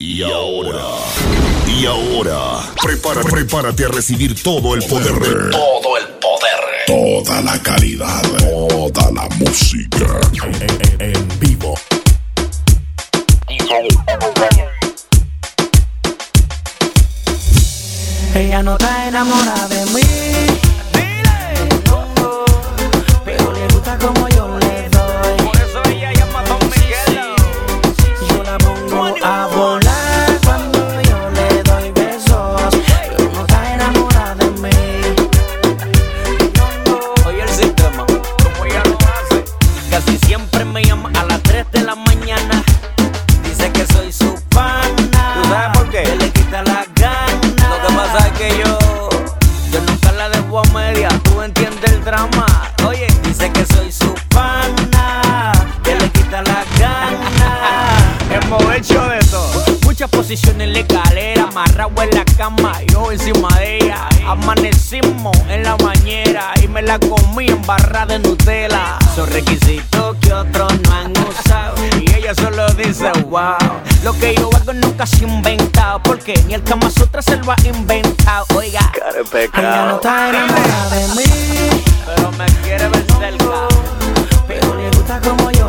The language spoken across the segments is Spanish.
Y ahora, y ahora, prepara, prepárate a recibir todo el poder de todo el poder, toda la calidad, toda la música en, en vivo. Ella no está enamorada de mí. En la cama, yo encima de ella. Amanecimos en la bañera y me la comí en barra de Nutella. Son requisitos que otros no han usado y ella solo dice wow. Lo que yo hago nunca se ha inventado porque ni el Kama Sutra se lo ha inventado. Oiga, Ella no está enamorada de mí. pero me quiere ver cerca. Pero le gusta como yo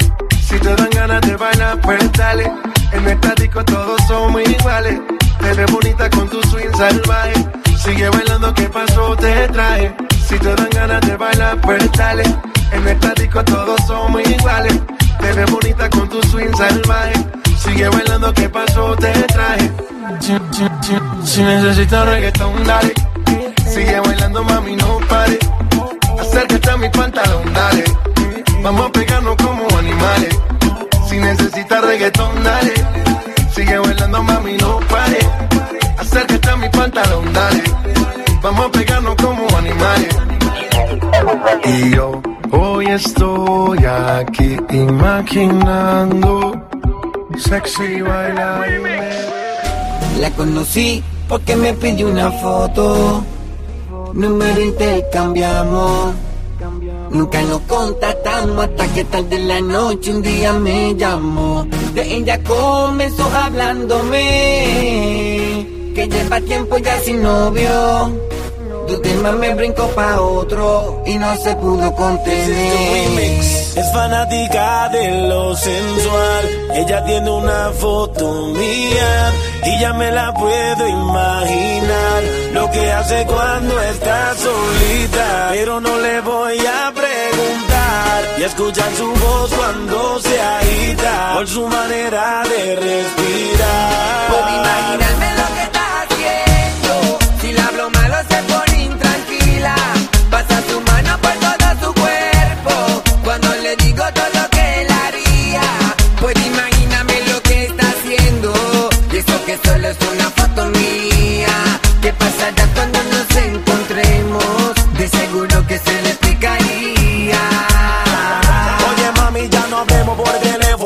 Si te dan ganas de bailar, pues dale. En esta disco todos somos iguales. Te ves bonita con tu swing salvaje. Sigue bailando, ¿qué pasó? Te traje. Si te dan ganas de bailar, pues dale. En esta disco todos somos iguales. Te ves bonita con tu swing salvaje. Sigue bailando, ¿qué pasó? Te traje. Si, si, si, si necesitas reggaetón, dale. Sigue bailando, mami, no pare. Acércate a mi pantalón, dale. Vamos a pegarnos como animales. Si necesitas reggaetón, dale. Sigue bailando, mami, no pare. Acércate a mi pantalón, dale. Vamos a pegarnos como animales. Y yo Hoy estoy aquí imaginando sexy bailar. La conocí porque me pidió una foto. Número intercambiamos. Nunca nos contactamos hasta que tarde en la noche un día me llamó. De ella comenzó hablándome. Que lleva tiempo ya sin novio. Tu tema me brincó pa' otro y no se pudo contener. Es fanática de lo sensual. Ella tiene una foto mía y ya me la puedo imaginar. Lo que hace cuando está solita. Pero no le voy a y escuchar su voz cuando se agita. Por su manera de respirar. Puedo imaginarme lo que está haciendo. Si le hablo malo se pone intranquila. Pasa su mano por todo su cuerpo. Cuando le digo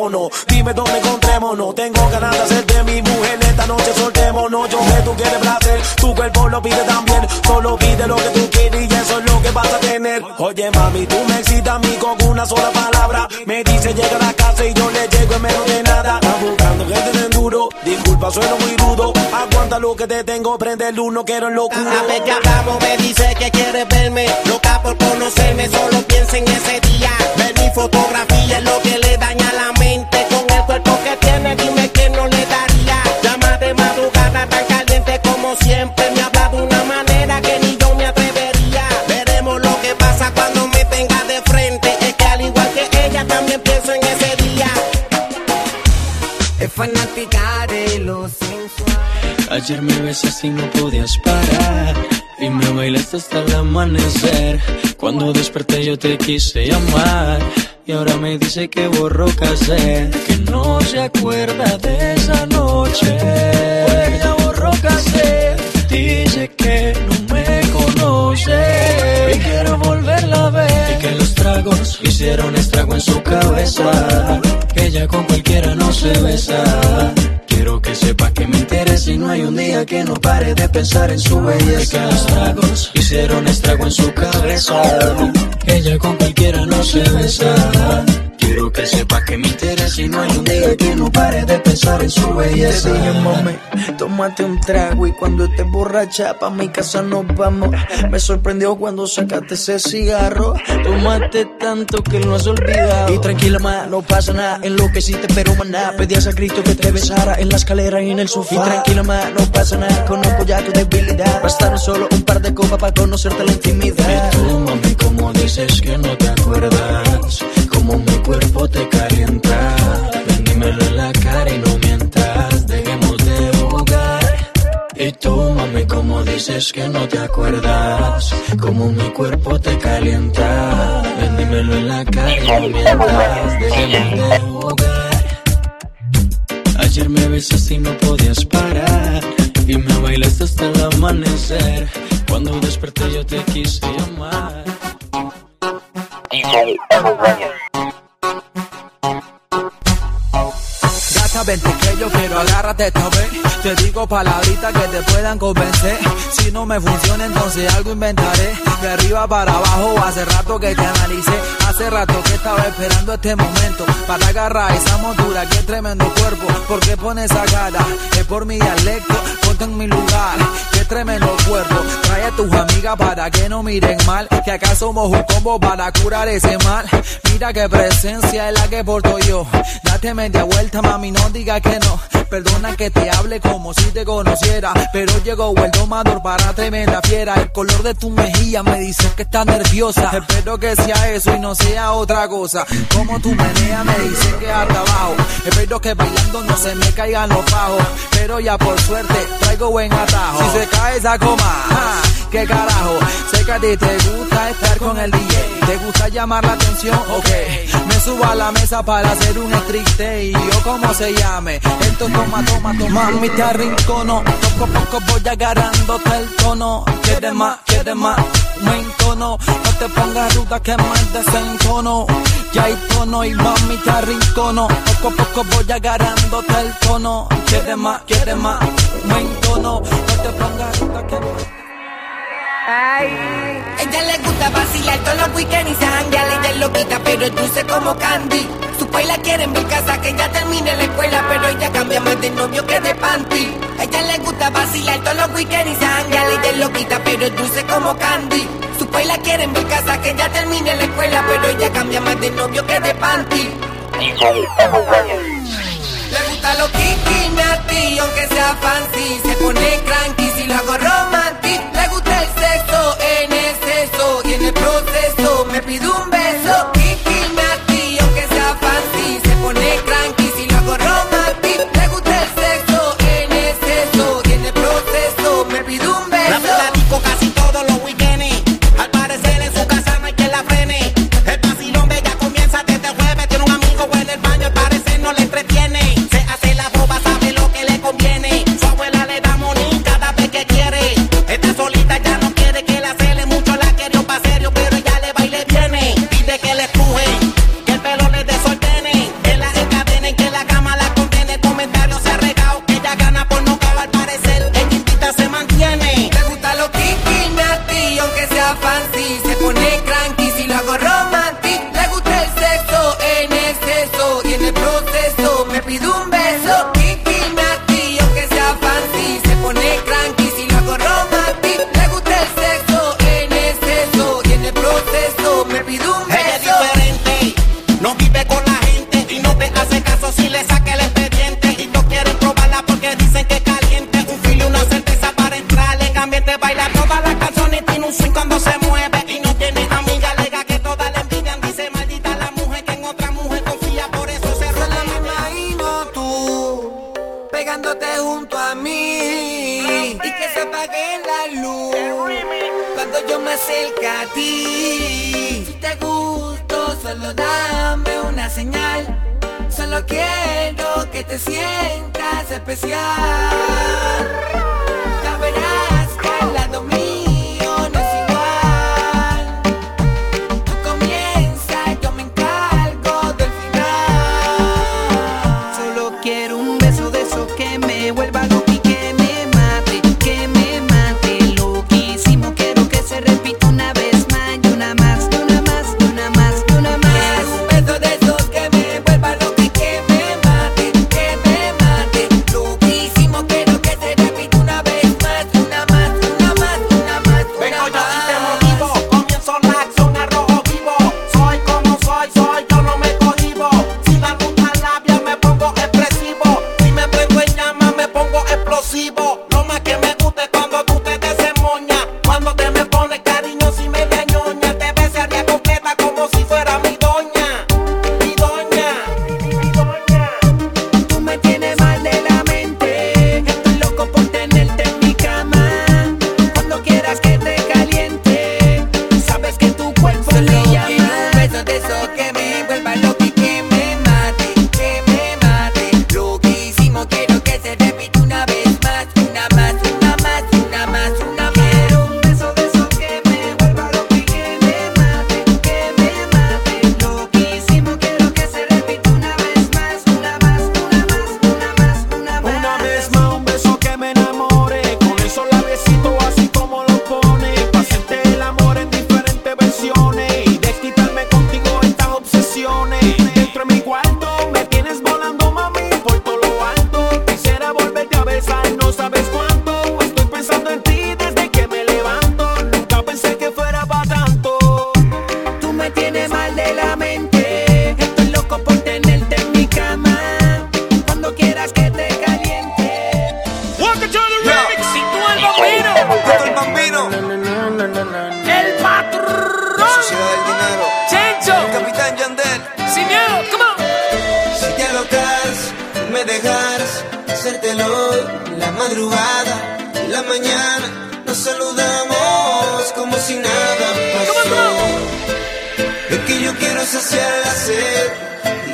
Dime dónde encontrémonos. Tengo ganas de hacerte mi mujer. Esta noche soltémonos. Yo sé tú quieres placer. Tu cuerpo lo pide también. Solo pide lo que tú quieres y eso es lo que vas a tener. Oye mami, tú me excitas a mí con una sola palabra. Me dice llega a la casa y yo le llego en menos de nada. Está buscando que te den duro. Disculpa, sueno muy rudo. Lo que te tengo. Prende el uno, quiero locura. Cada vez que hablamos me dice que quiere verme Loca por conocerme, solo piensa en ese día Ver mi fotografía es lo que le daña la mente Con el cuerpo que tiene, dime que no le daría Llama de madrugada tan caliente como siempre Me habla de una manera que ni yo me atrevería Veremos lo que pasa cuando me tenga de frente Es que al igual que ella también pienso en ese día Es fanática de lo sensual. Ayer me besaste y no podías parar Y me bailaste hasta el amanecer. Cuando desperté yo te quise llamar Y ahora me dice que borró casé Que no se acuerda de esa noche. Ya borró casé Dice que no me conoce. Y quiero volverla a ver. Y que los tragos hicieron estrago en su cabeza. Que ella con cualquiera no se besa Quiero que sepa que me interesa y no hay un día que no pare de pensar en su belleza. Que los tragos hicieron estrago en su cabeza. Ella con cualquiera no se besa. Quiero que sepa que me interesa y no hay un día que no pare de pensar en su belleza. Te dije, mami, tómate un trago y cuando estés borracha pa' mi casa nos vamos. Me sorprendió cuando sacaste ese cigarro. Tomaste tanto que lo has olvidado. Y tranquila, ma, no pasa nada. En lo que hiciste, pero maná. Pedías a Cristo que te besara en la escalera y en el sofá. Y tranquila, ma, no pasa nada. Conozco ya tu debilidad. Bastaron solo un par de copas para conocerte la intimidad. Y tú, mami, como dices que no te acuerdas, como mi cuerpo te calienta. Ven, dímelo en la cara y no mientas, dejemos de jugar. Y tú, mami, como dices que no te acuerdas, como mi cuerpo te calienta. Ven, dímelo en la cara y no mientas, dejemos de jugar. Ayer me besaste y no podías parar. Y me bailaste hasta el amanecer. Cuando desperté yo te quise llamar. Que yo quiero agárrate esta vez. Te digo palabritas que te puedan convencer. Si no me funciona, entonces algo inventaré. De arriba para abajo, hace rato que te analicé. Hace rato que estaba esperando este momento. Para agarrar esa montura, qué tremendo cuerpo. ¿Por qué pones esa cara? Es por mi dialecto, ponte en mi lugar. Qué tremendo cuerpo. Trae a tus amigas para que no miren mal. Que acá somos un combo para curar ese mal. Mira qué presencia es la que porto yo. Date media vuelta, mami, no digas que no. Perdona que te hable como si te conociera. Pero llegó el domador para tremenda fiera. El color de tu mejilla me dice que estás nerviosa. Espero que sea eso y no sea otra cosa. Como tu menea me dice que hasta abajo. Espero que bailando no se me caigan los bajos. Pero ya por suerte traigo buen atajo. Si se cae, saco más. Ah, ¿Qué carajo? Sé que a ti te gusta estar con el DJ. ¿Te gusta llamar la atención? Ok. Me subo a la mesa para hacer un y Yo como se llame. Esto toma, toma, toma. Mami, te arrincono. Poco a poco voy agarrándote el tono. Quieres más, quieres más. Me entono, No te pongas ruda que más desencono. Ya hay tono y mami te arrincono. Poco a poco voy agarrándote el tono. Quieres más, quieres más Ay. Ella le gusta vacilar todos los weekends y se. Ella es loquita, pero es dulce como candy. Su la quieren ver casa, que ya termine la escuela, pero ella cambia más de novio que de panty. Ella le gusta vacilar todos los weekends y se. Ella es loquita, pero es dulce como candy. Su la quieren ver casa, que ya termine la escuela, pero ella cambia más de novio que de panty. Le gusta lo kinky, natty, aunque sea fancy. Se pone cranky si lo hago romantic. Le gusta el sexo en exceso y en el proceso me pide un beso. y en el proceso me pido un beso. que me vuelva loco.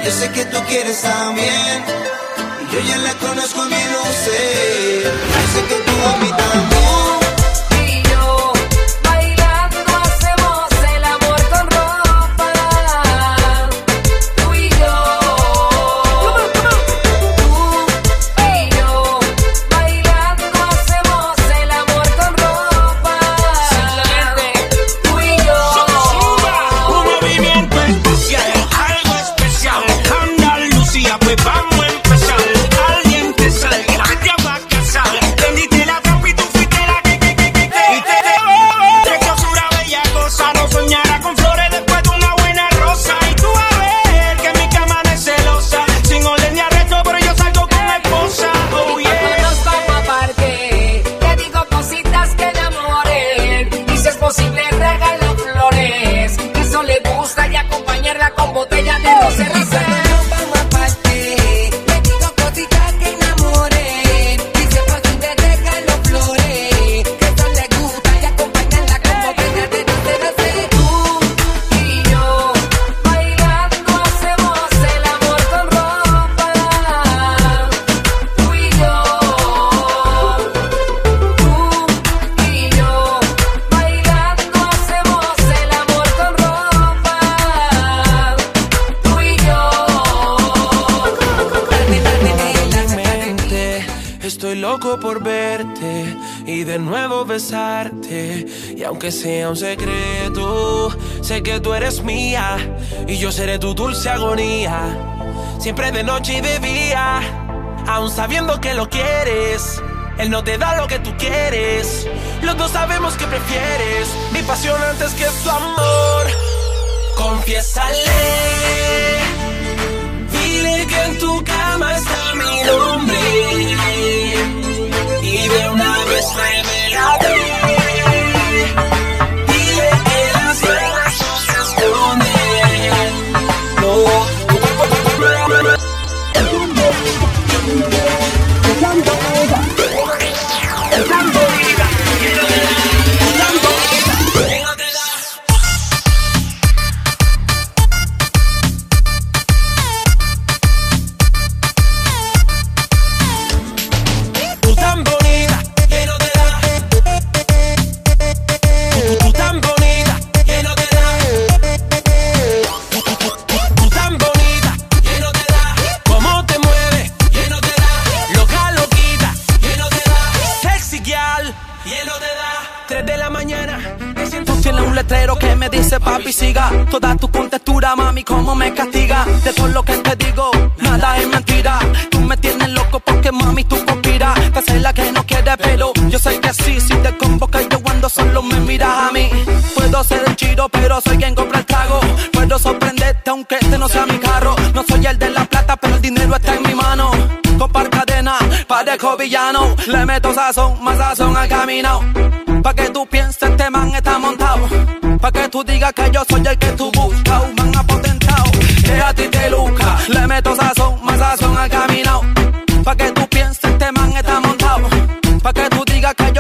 Yo sé que tú quieres también. Y yo ya la conozco bien, no sé. Yo sé que tú a mí también. Eso le aunque sea un secreto, sé que tú eres mía y yo seré tu dulce agonía. Siempre de noche y de día, aún sabiendo que lo quieres. Él no te da lo que tú quieres. Los dos sabemos que prefieres mi pasión antes que su amor. Confiésale. Yo sé que sí Si te convoca yo cuando solo me miras a mí. Puedo ser el chiro pero soy quien compra el trago. Puedo sorprenderte aunque este no sea mi carro. No soy el de la plata pero el dinero está en mi mano. Compar cadena, parezco villano. Le meto sazón, más sazón al camino. Pa' que tú pienses este man está montado. Pa' que tú digas que yo soy el que tú buscas man apotentado. Que a ti te luca Le meto sazón, más sazón al camino. Pa' que tú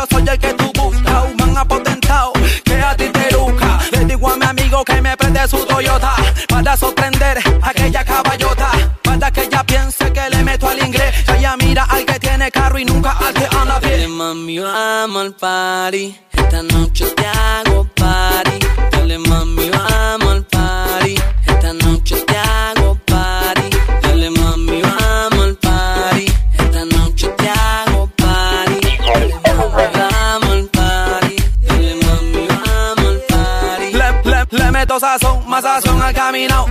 soy el que tú buscas Un man apotentado que a ti te luca Le digo a mi amigo que me prende su Toyota Para sorprender a aquella caballota Para que ella piense que le meto al inglés ella mira al que tiene carro y nunca al que anda Dale mami, vamos al party. Esta noche te hago party. Dale mami, vamos al party. Esta noche te hago meto sazón, más sazón al camino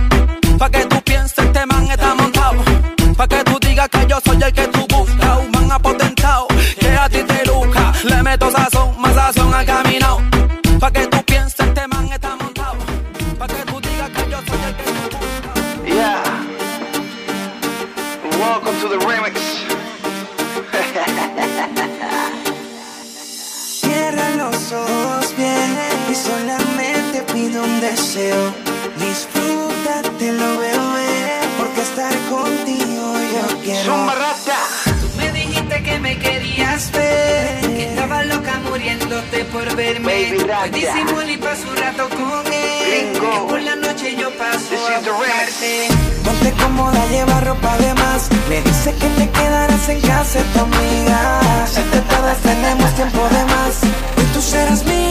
Pa' que tú pienses este man está montado Pa' que tú digas que yo soy el que tú buscas Un man apotentado que a ti te luca Le meto sazón, más sazón al camino por verme. Hoy y paso un rato con él. Que por la noche yo paso a buscarte. Ponte cómoda, lleva ropa de más. Me dice que te quedarás en casa tu amiga. Si te tardas tenemos tiempo de más. Hoy tú serás mía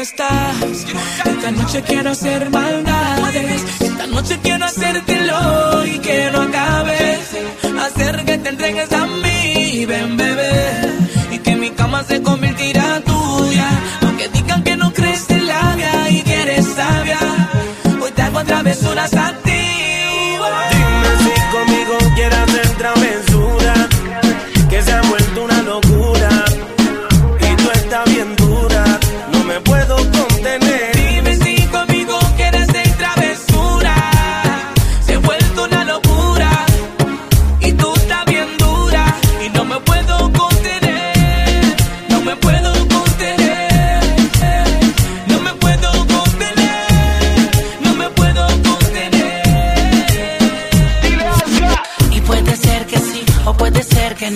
Esta noche quiero hacer maldades. Esta noche quiero hacértelo y que no acabes. Hacer que te entregues a mí, ven bebé. Y que mi cama se convertirá tuya. Aunque digan que no crees en labia y que eres sabia. Hoy te hago travesuras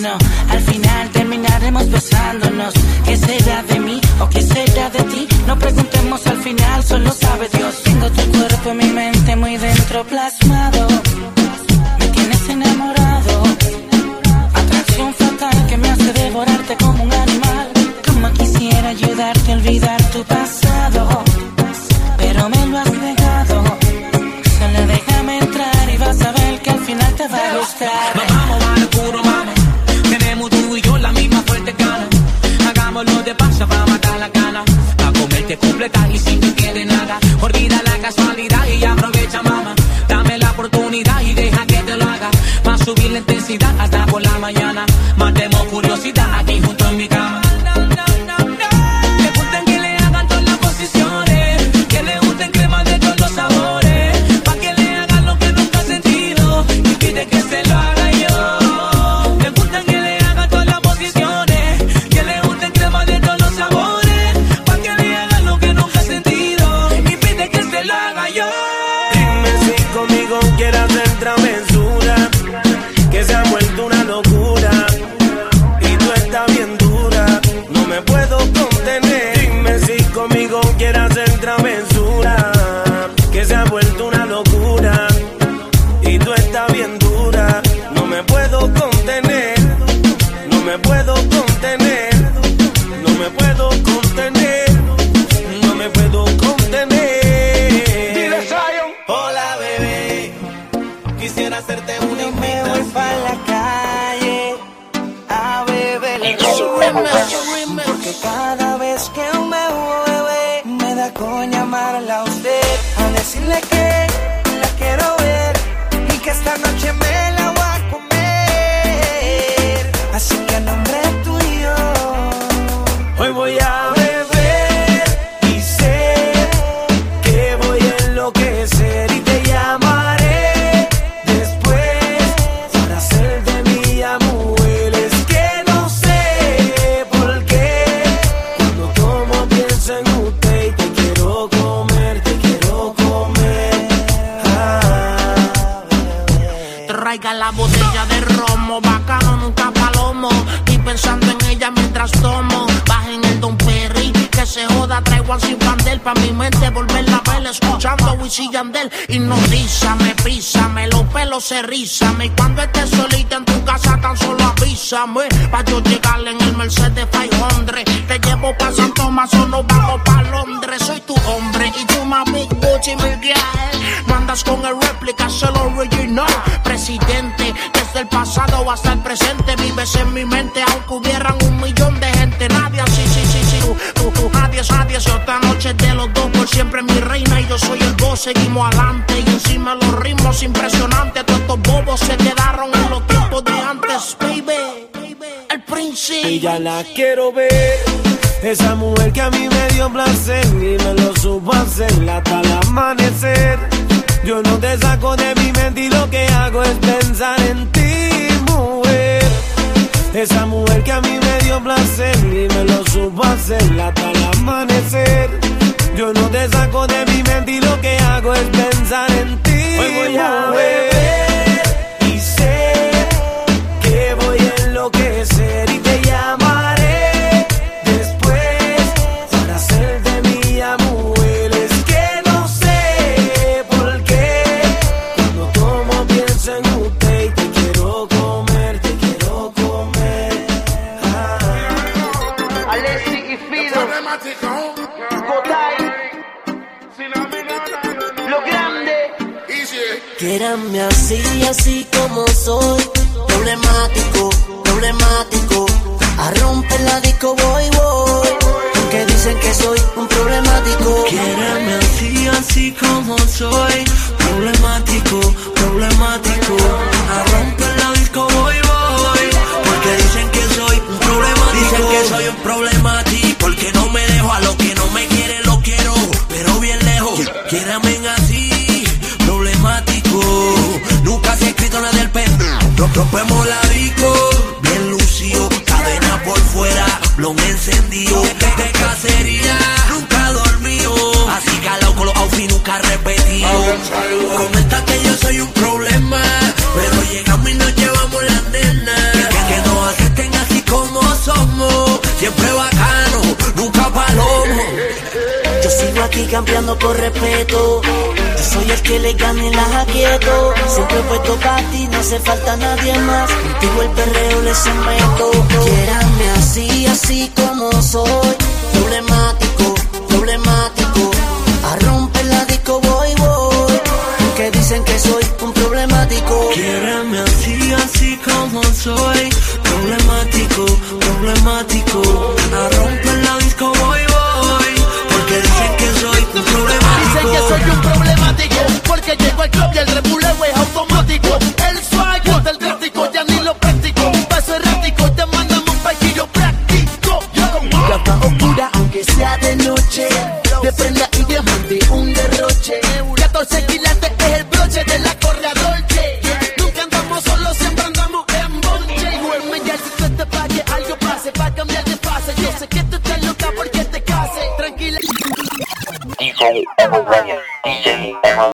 Al final terminaremos besándonos. ¿Qué será de mí o qué será de ti? No preguntemos al final, solo sabe Dios. Tengo tu cuerpo en mi mente muy dentro plasmado capacidad hasta Wisin y Yandel. Hipnotízame, písame, los pelos se rízame. Y cuando estés solita en tu casa, tan solo avísame. Pa' yo llegarle en el Mercedes 500. Te llevo pa' San Tomás o nos vamos pa' Londres. Soy tu hombre y más Big Gucci Miguel. No andas con el réplica, el original. Presidente, desde el pasado hasta el presente. Vives en mi mente, aunque hubieran un millón de gente. Nadie así, sí, sí, sí. Tú, tú, tú, nadie, nadie. Otra noche de los dos, por siempre Seguimos adelante y encima los ritmos impresionantes. Todos estos bobos se quedaron en los tiempos de antes, baby. El príncipe. Y ya la quiero ver. Esa mujer que a mí me dio placer y me lo supo hacer hasta el amanecer. Yo no te saco de mi mente y lo que hago es pensar en ti, mujer. Esa mujer que a mí me dio placer y me lo supo hacer hasta el amanecer. Yo no te saco de mi mente y lo que hago es pensar en ti. Hoy voy a beber y sé que voy a enloquecer y te llamaré después para hacerte mía, mujer. Es que no sé por qué cuando tomo pienso en usted y te quiero comer, te quiero comer. Alessi y Fido. Gotay. Quieranme así, así como soy. Problemático, problemático. A romper la disco voy, voy. Porque dicen que soy un problemático. Quiereme así, así como soy. Problemático, problemático. A romper la disco voy, voy. Porque dicen que soy un problemático. Dicen que soy un problemático. Porque no me dejo a lo que no me quiere, lo quiero. Pero bien lejos. Quierame Rompemos la disco, bien lucido. Cadena por fuera, blon encendido. De, cacería, nunca dormido. Así calado con los outfits nunca repetido. Comenta que yo soy un problema. Aquí campeando por respeto. Yo soy el que le gana y las aquieto. Siempre he puesto para ti, no hace falta nadie más. Contigo el perreo le someto. Quierame así, así como soy. Problemático, problemático. A romper la disco voy, voy. Porque dicen que soy un problemático. Quiereme así, así como soy. Problemático, problemático. A romper llego al club y el rebuleo es automático. El swag es del drástico, ya ni lo practico. Paso errático, te mandamos pa' que yo practico Capa oscura, aunque sea de noche De prenda y diamante, un derroche